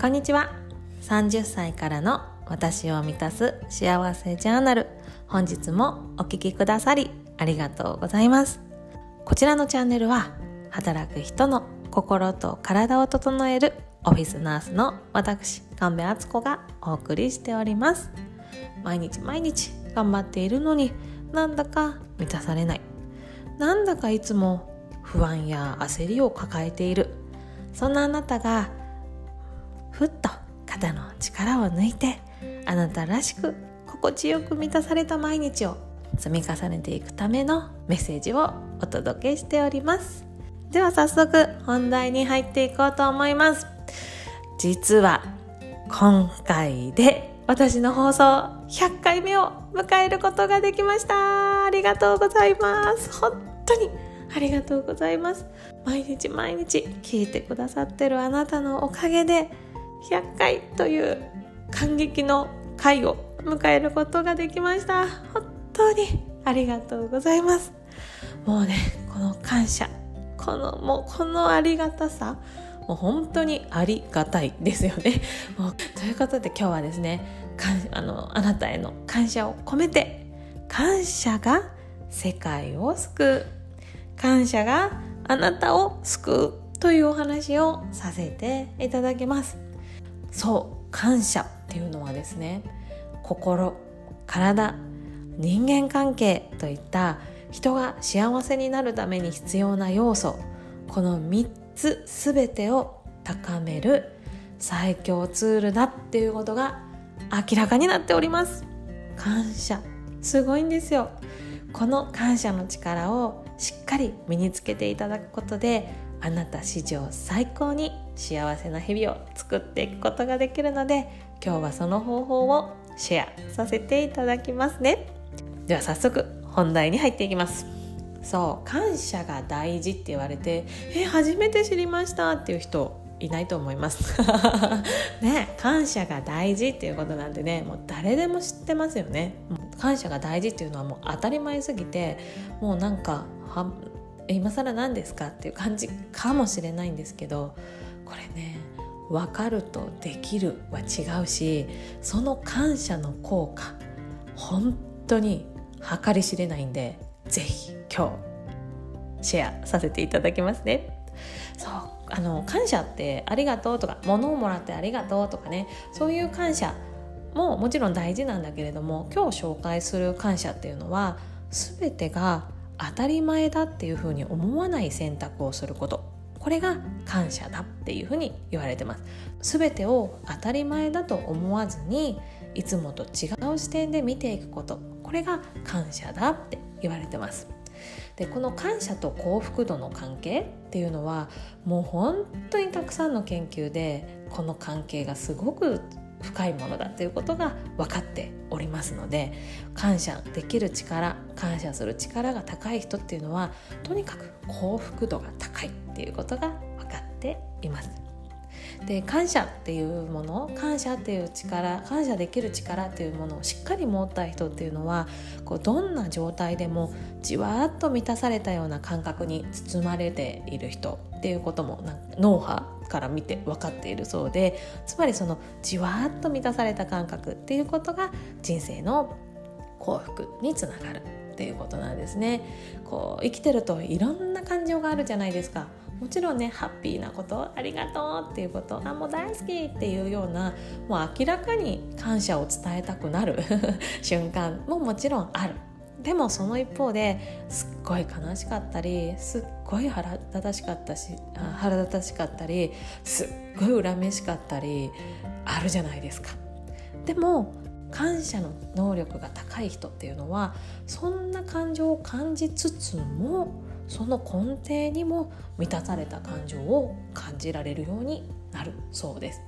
こんにちは。30歳からの私を満たす幸せジャーナル。本日もお聞きくださりありがとうございます。こちらのチャンネルは働く人の心と体を整えるオフィスナースの私神戸敦子がお送りしております。毎日毎日頑張っているのになんだか満たされない。なんだかいつも不安や焦りを抱えている。そんなあなたがふっと肩の力を抜いてあなたらしく心地よく満たされた毎日を積み重ねていくためのメッセージをお届けしております。では早速本題に入っていこうと思います。実は今回で私の放送100回目を迎えることができました。ありがとうございます。本当にありがとうございます。毎日毎日聞いてくださってるあなたのおかげで100回という感激の回を迎えることができました本当にありがとうございますもうねこの感謝このもうこのありがたさもう本当にありがたいですよね。もうということで今日はですねあのあなたへの感謝を込めて感謝が世界を救う感謝があなたを救うというお話をさせていただきます。そう感謝っていうのはですね心体人間関係といった人が幸せになるために必要な要素この3つ全てを高める最強ツールだっていうことが明らかになっております。感謝。すごいんですよ。この感謝の力をしっかり身につけていただくことであなた史上最高に幸せな日々を作っていくことができるので今日はその方法をシェアさせていただきますね。では早速本題に入っていきます。そう感謝が大事って言われてえ初めて知りましたっていう人いないと思います。ね感謝が大事っていうことなんでねもう誰でも知ってますよね。感謝が大事っていうのはもう当たり前すぎてもうなんかは今更何ですかっていう感じかもしれないんですけどこれね分かるとできるは違うしその感謝の効果本当に計り知れないんで是非今日シェアさせていただきますね。そうあの感謝ってありがとうとか物をもらってありがとうとかねそういう感謝ももちろん大事なんだけれども今日紹介する感謝っていうのは全てが当たり前だっていうふうに思わない選択をすることこれが感謝だっていうふうに言われてます。全てを当たり前だと思わずにいつもと違う視点で見ていくこと。これが感謝だって言われてます。でこの感謝と幸福度の関係っていうのはもう本当にたくさんの研究でこの関係がすごく深いものだということが分かっておりますので感謝できる力感謝する力が高い人っていうのはとにかく幸福度が高い。っていうことが分かっています。で感謝っていうもの感謝っていう力感謝できる力っていうものをしっかり持った人っていうのはこうどんな状態でもじわっと満たされたような感覚に包まれている人っていうことも脳波から見て分かっているそうでつまりそのじわっと満たされた感覚っていうことが人生の幸福につながるっていうことなんですねこう生きてるといろんな感情があるじゃないですかもちろんねハッピーなことありがとうっていうことあもう大好きっていうようなもう明らかに感謝を伝えたくなる 瞬間ももちろんあるでもその一方ですっごい悲しかったりすっごい腹立たしかったし腹立たしかったりすっごい恨めしかったりあるじゃないですか。でも感謝の能力が高い人っていうのはそんな感情を感じつつもその根底にも満たされた感情を感じられるようになるそうです。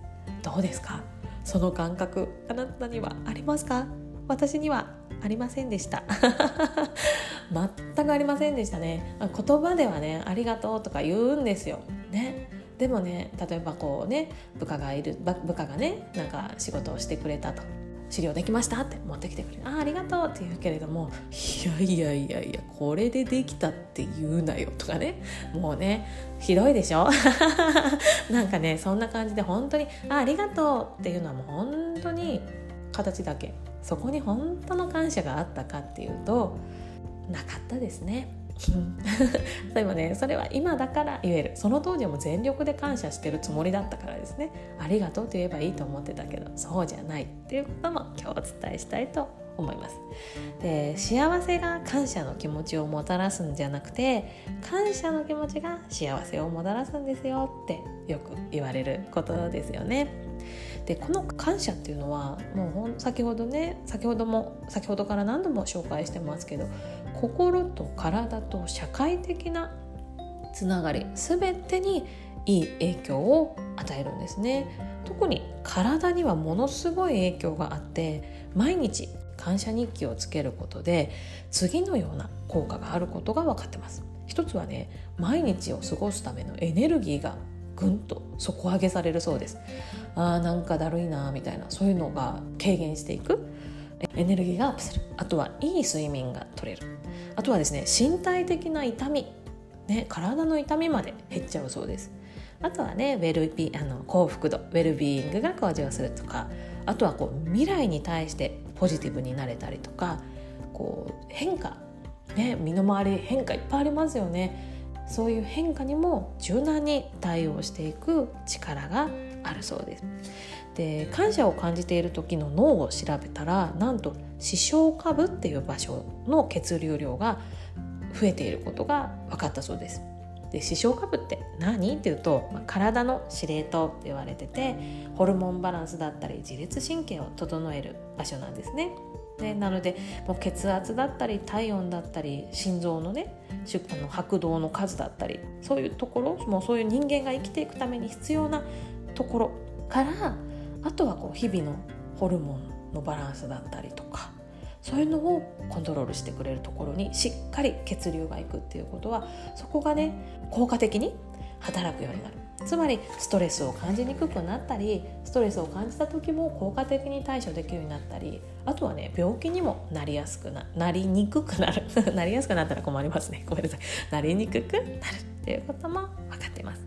どうですか？その感覚あなたにはありますか？私にはありませんでした。全くありませんでしたね。言葉ではねありがとうとか言うんですよ。ね。でもね例えばこうね部下がいる部下がねなんか仕事をしてくれたと。資料できました？って持ってきてくれるあありがとうって言うけれどもいやいやいやいやこれでできたって言うなよとかね。もうねひどいでしょ？なんかねそんな感じで本当にあありがとうっていうのはもう本当に形だけ。そこに本当の感謝があったかっていうとなかったですね。でもねそれは今だから言える。その当時も全力で感謝してるつもりだったからですね。ありがとうと言えばいいと思ってたけどそうじゃない。っていうことも今日お伝えしたいと思います。で幸せが感謝の気持ちをもたらすんじゃなくて感謝の気持ちが幸せをもたらすんですよってよく言われることですよね。でこの感謝っていうのはもうほん先ほどね先ほども先ほどから何度も紹介してますけど心と体と社会的なつながり全てにいい影響を与えるんですね。特に体にはものすごい影響があって毎日感謝日記をつけることで次のような効果があることが分かってます。一つはね毎日を過ごすためのエネルギーがぐんと底上げされるそうです。あーなんかだるいなみたいなそういうのが軽減していくエネルギーがアップする。あとはいい睡眠が取れる。あとはですね身体的な痛み、ね、体の痛みまで減っちゃうそうです。あとはねウェルビあの幸福度ウェルビーイングが向上するとかあとはこう未来に対してポジティブになれたりとかこう変化、ね、身の回り変化いっぱいありますよね。そういう変化にも柔軟に対応していく力があるそうです。で感謝を感じている時の脳を調べたらなんと視床下部っていう場所の血流量が増えていることが分かったそうです。で視床下部って何？っていうと、まあ、体の司令塔って言われててホルモンバランスだったり自律神経を整える場所なんですね。でなのでもう血圧だったり体温だったり心臓のねあの拍動の数だったりそういうところもうそういう人間が生きていくために必要なところからあとはこう日々のホルモンのバランスだったりとかそういうのをコントロールしてくれるところにしっかり血流がいくっていうことはそこがね効果的に働くようになる。つまりストレスを感じにくくなったりストレスを感じた時も効果的に対処できるようになったりあとはね病気にもなりやすくななりにくくなる。なりやすくなったら困りますね。ごめんなさい。なりにくくなるっていうことも分かってます。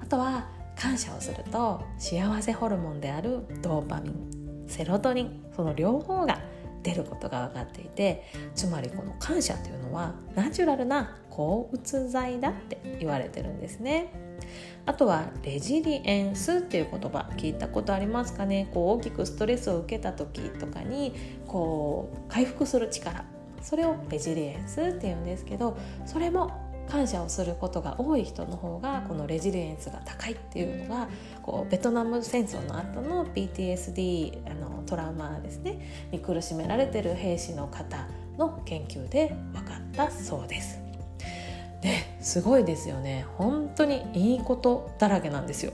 あとは感謝をすると幸せホルモンであるドーパミンセロトニンその両方が出ることが分かっていてつまりこの感謝というのはナチュラルな抗うつ剤だって言われてるんですね。あとはレジリエンスっていう言葉聞いたことありますかね。こう大きくストレスを受けた時とかにこう回復する力。それをレジリエンスっていうんですけどそれも感謝をすることが多い人の方がこのレジリエンスが高いっていうのがこうベトナム戦争の後の PTSD あのトラウマですねに苦しめられてる兵士の方の研究で分かったそうです。ね、すごいですよね本当にいいことだらけなんですよ。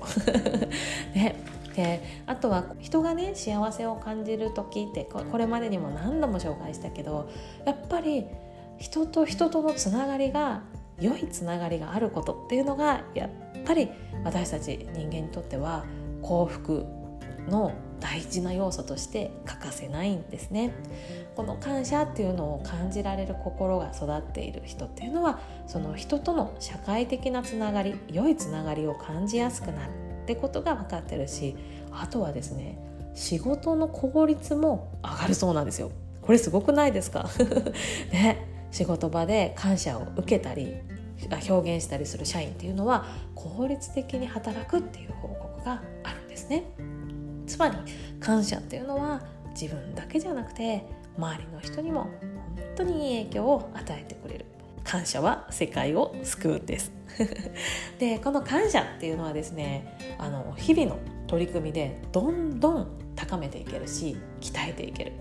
ね、であとは人がね幸せを感じる時ってこれまでにも何度も紹介したけどやっぱり人と人とのつながりが良いつながりがあることっていうのがやっぱり私たち人間にとっては幸福の大事な要素として欠かせないんですね。この感謝っていうのを感じられる心が育っている人っていうのはその人との社会的なつながり良いつながりを感じやすくなるってことが分かってるしあとはですね仕事の効率も上がるそうなんですよ。これすごくないですか？ね仕事場で感謝を受けたり表現したりする社員っていうのは効率的に働くっていう報告があるんですね。つまり感謝っていうのは自分だけじゃなくて周りの人にも本当にいい影響を与えてくれる。感謝は世界を救うんです。でこの感謝っていうのはですねあの日々の取り組みでどんどん高めていけるし鍛えていける。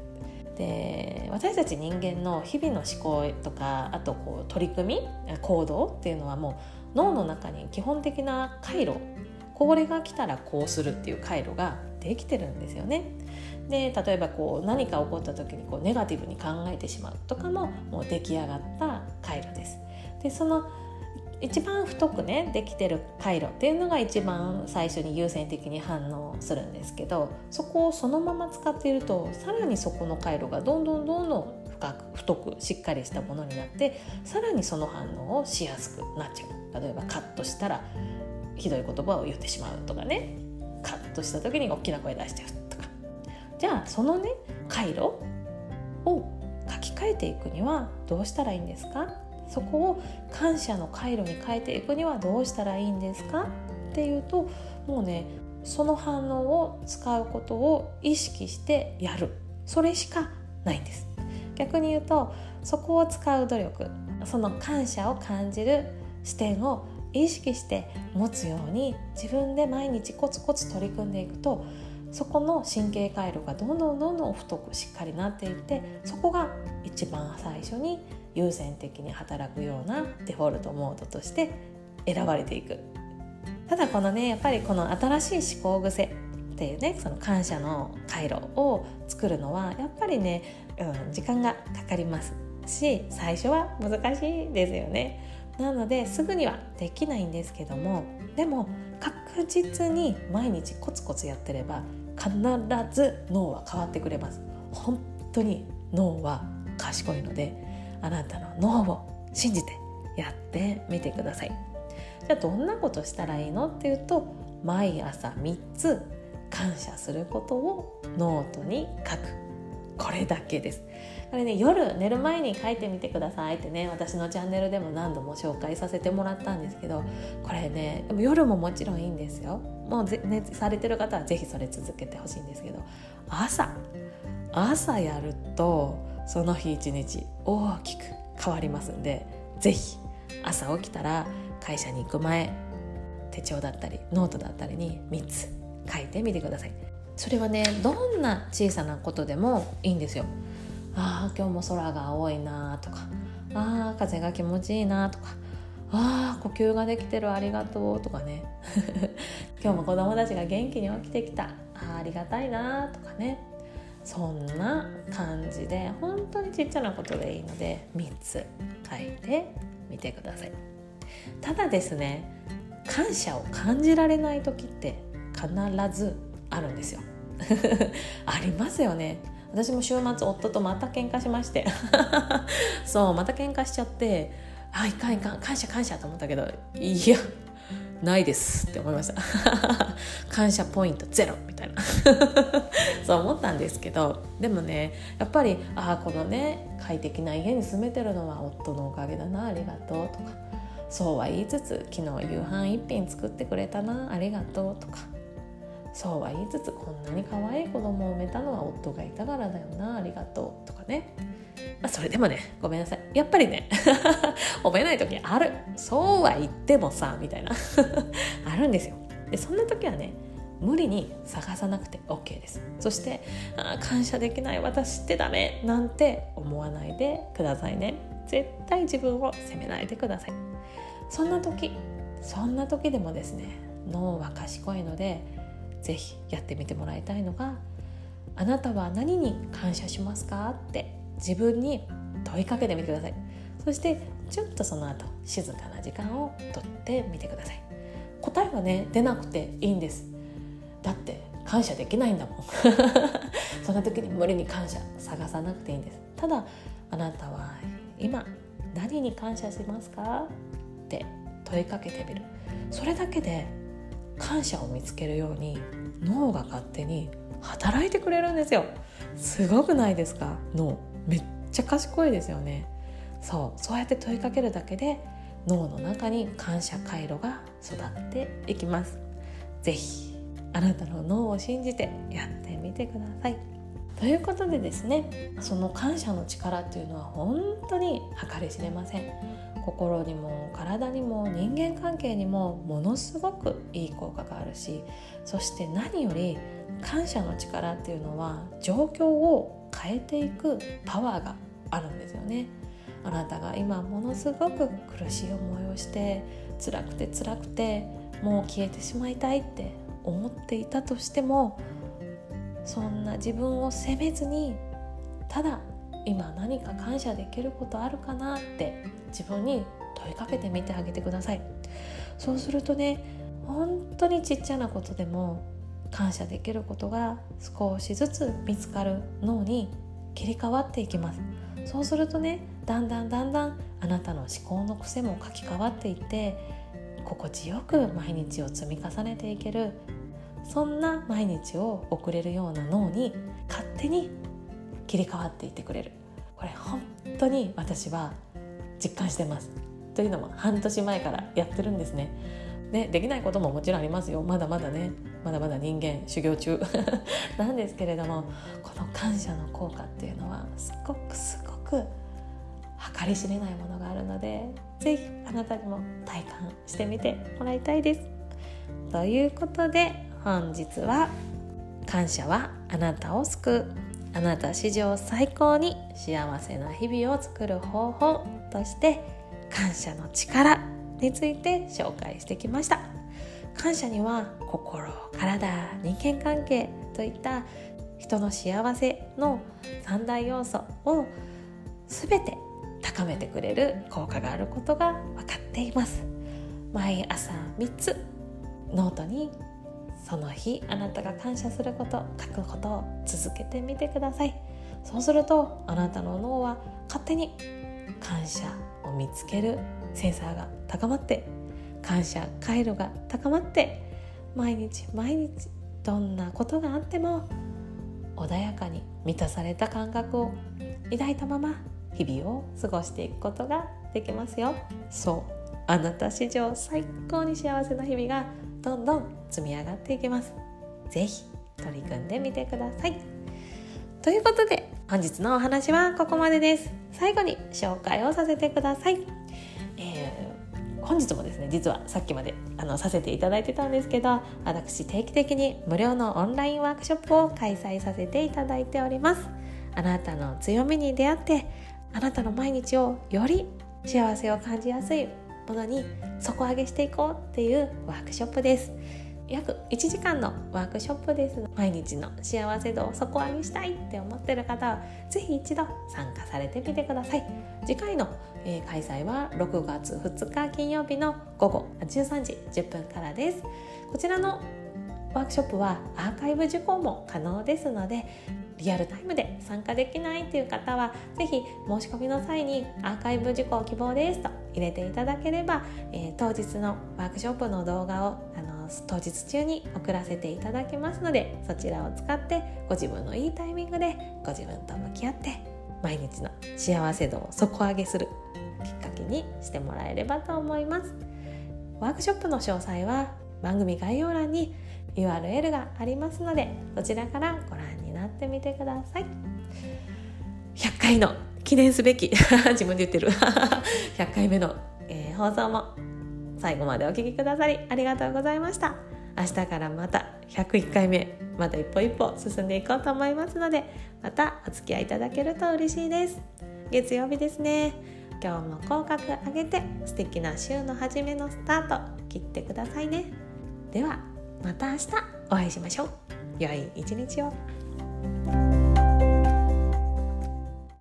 で私たち人間の日々の思考とかあとこう取り組み行動っていうのはもう脳の中に基本的な回路これが来たらこうするっていう回路ができてるんですよね。で例えばこう何か起こった時にこうネガティブに考えてしまうとかももう出来上がった回路です。でその一番太くねできてる回路っていうのが一番最初に優先的に反応するんですけどそこをそのまま使っているとさらにそこの回路がどんどんどんどん深く太くしっかりしたものになってさらにその反応をしやすくなっちゃう。例えばカットしたらひどい言葉を言ってしまうとかね。カットした時に大きな声出しちゃうとか。じゃあそのね回路を書き換えていくにはどうしたらいいんですか？そこを感謝の回路に変えていくにはどうしたらいいんですか？っていうともうねその反応を使うことを意識してやる。それしかないんです。逆に言うとそこを使う努力その感謝を感じる視点を意識して持つように自分で毎日コツコツ取り組んでいくとそこの神経回路がどんどんどんどん太くしっかりなっていってそこが一番最初に優先的に働くようなデフォルトモードとして選ばれていく。ただこのねやっぱりこの新しい思考癖っていうねその感謝の回路を作るのはやっぱりね、うん、時間がかかりますし最初は難しいですよね。なのですぐにはできないんですけどもでも確実に毎日コツコツやってれば必ず脳は変わってくれます。本当に脳は賢いのであなたの脳を信じてやってみてください。じゃあどんなことしたらいいのっていうと毎朝3つ感謝することをノートに書く。これだけです。これね夜寝る前に書いてみてくださいってね私のチャンネルでも何度も紹介させてもらったんですけどこれねでも夜ももちろんいいんですよ。もうぜ、ね、されてる方は是非それ続けてほしいんですけど朝朝やるとその日一日大きく変わりますんで是非朝起きたら会社に行く前手帳だったりノートだったりに3つ書いてみてください。それはねどんな小さなことでもいいんですよ。ああ今日も空が青いなとかああ風が気持ちいいなとかああ呼吸ができてるありがとうとかね。今日も子供たちが元気に起きてきた。あありがたいなとかね。そんな感じで本当にちっちゃなことでいいので3つ書いてみてください。ただですね感謝を感じられない時って必ずあるんですよ。ありますよね。私も週末夫とまた喧嘩しまして。そうまた喧嘩しちゃってあいかんいかん感謝感謝と思ったけどいやないですって思いました。感謝ポイントゼロみたいな。そう思ったんですけどでもねやっぱりああこのね快適な家に住めてるのは夫のおかげだなありがとうとかそうは言いつつ昨日夕飯一品作ってくれたなありがとうとかそうは言いつつこんなに可愛い子供を産めたのは夫がいたからだよなありがとうとかね、まあ、それでもねごめんなさい。やっぱりね 褒めない時ある。そうは言ってもさみたいな。あるんですよ。でそんな時はね無理に探さなくて OK です。そしてあ感謝できない。私ってダメ。なんて思わないでくださいね。絶対自分を責めないでください。そんな時そんな時でもですね脳は賢いのでぜひやってみてもらいたいのがあなたは何に感謝しますか？って自分に問いかけてみてください。そしてちょっとその後静かな時間をとってみてください。答えはね出なくていいんです。だって感謝できないんだもん。そんな時に無理に感謝探さなくていいんです。ただあなたは今何に感謝しますかって問いかけてみる。それだけで感謝を見つけるように脳が勝手に働いてくれるんですよ。すごくないですか？脳。めっちゃ賢いですよね。そうそうやって問いかけるだけで脳の中に感謝回路が育っていきます。是非あなたの脳を信じてやってみてください。ということでですねその感謝の力っていうのは本当に計り知れません。心にも体にも人間関係にもものすごくいい効果があるしそして何より感謝の力っていうのは状況を変えていくパワーがあるんですよね。あなたが今ものすごく苦しい思いをして辛くて辛くてもう消えてしまいたいって思っていたとしてもそんな自分を責めずにただ今何か感謝できることあるかなって自分に問いかけてみてあげてください。そうするとね本当にちっちゃなことでも感謝できることが少しずつ見つかる脳に切り替わっていきます。そうするとねだんだんだんだんあなたの思考の癖も書き換わっていって心地よく毎日を積み重ねていける。そんな毎日を送れるような脳に勝手に切り替わっていってくれる。これ本当に私は実感してます。というのも半年前からやってるんですね。でできないことももちろんありますよ。まだまだね。まだまだ人間修行中。なんですけれどもこの感謝の効果っていうのはすごくすごく計り知れないものがあるので是非あなたにも体感してみてもらいたいです。ということで本日は「感謝はあなたを救う」あなた史上最高に幸せな日々を作る方法として感謝の力について紹介してきました。感謝には心体人間関係といった人の幸せの三大要素を全て高めてくれる効果があることが分かっています。毎朝3つノートにその日あなたが感謝すること書くことを続けてみてください。そうするとあなたの脳は勝手に感謝を見つけるセンサーが高まって感謝回路が高まって毎日毎日どんなことがあっても穏やかに満たされた感覚を抱いたまま日々を過ごしていくことができますよ。そう。あなた史上最高に幸せな日々がどんどん積み上がっていきます。是非取り組んでみてください。ということで本日のお話はここまでです。最後に紹介をさせてください、本日もですね実はさっきまであのさせていただいてたんですけど私定期的に無料のオンラインワークショップを開催させていただいております。あなたの強みに出会ってあなたの毎日をより幸せを感じやすいものに底上げしていこうっていうワークショップです。約1時間のワークショップです毎日の幸せ度を底上げしたいって思ってる方は是非一度参加されてみてください。次回の、えー、開催は6月2日金曜日の午後13時10分からです。こちらのワークショップはアーカイブ受講も可能ですのでリアルタイムで参加できないという方は是非申し込みの際にアーカイブ受講希望ですと入れていただければ、えー、当日のワークショップの動画をあの当日中に送らせていただきますのでそちらを使ってご自分のいいタイミングでご自分と向き合って毎日の幸せ度を底上げするきっかけにしてもらえればと思いますワークショップの詳細は番組概要欄に URL がありますのでそちらからご覧になってみてください。100回の記念すべき自分で言ってる100回目の、え、放送も最後までお聴きくださりありがとうございました。明日からまた101回目また一歩一歩進んでいこうと思いますのでまたお付き合いいただけると嬉しいです。月曜日ですね。今日も口角上げて素敵な週の初めのスタート切ってくださいね。ではまた明日お会いしましょう。良い一日を。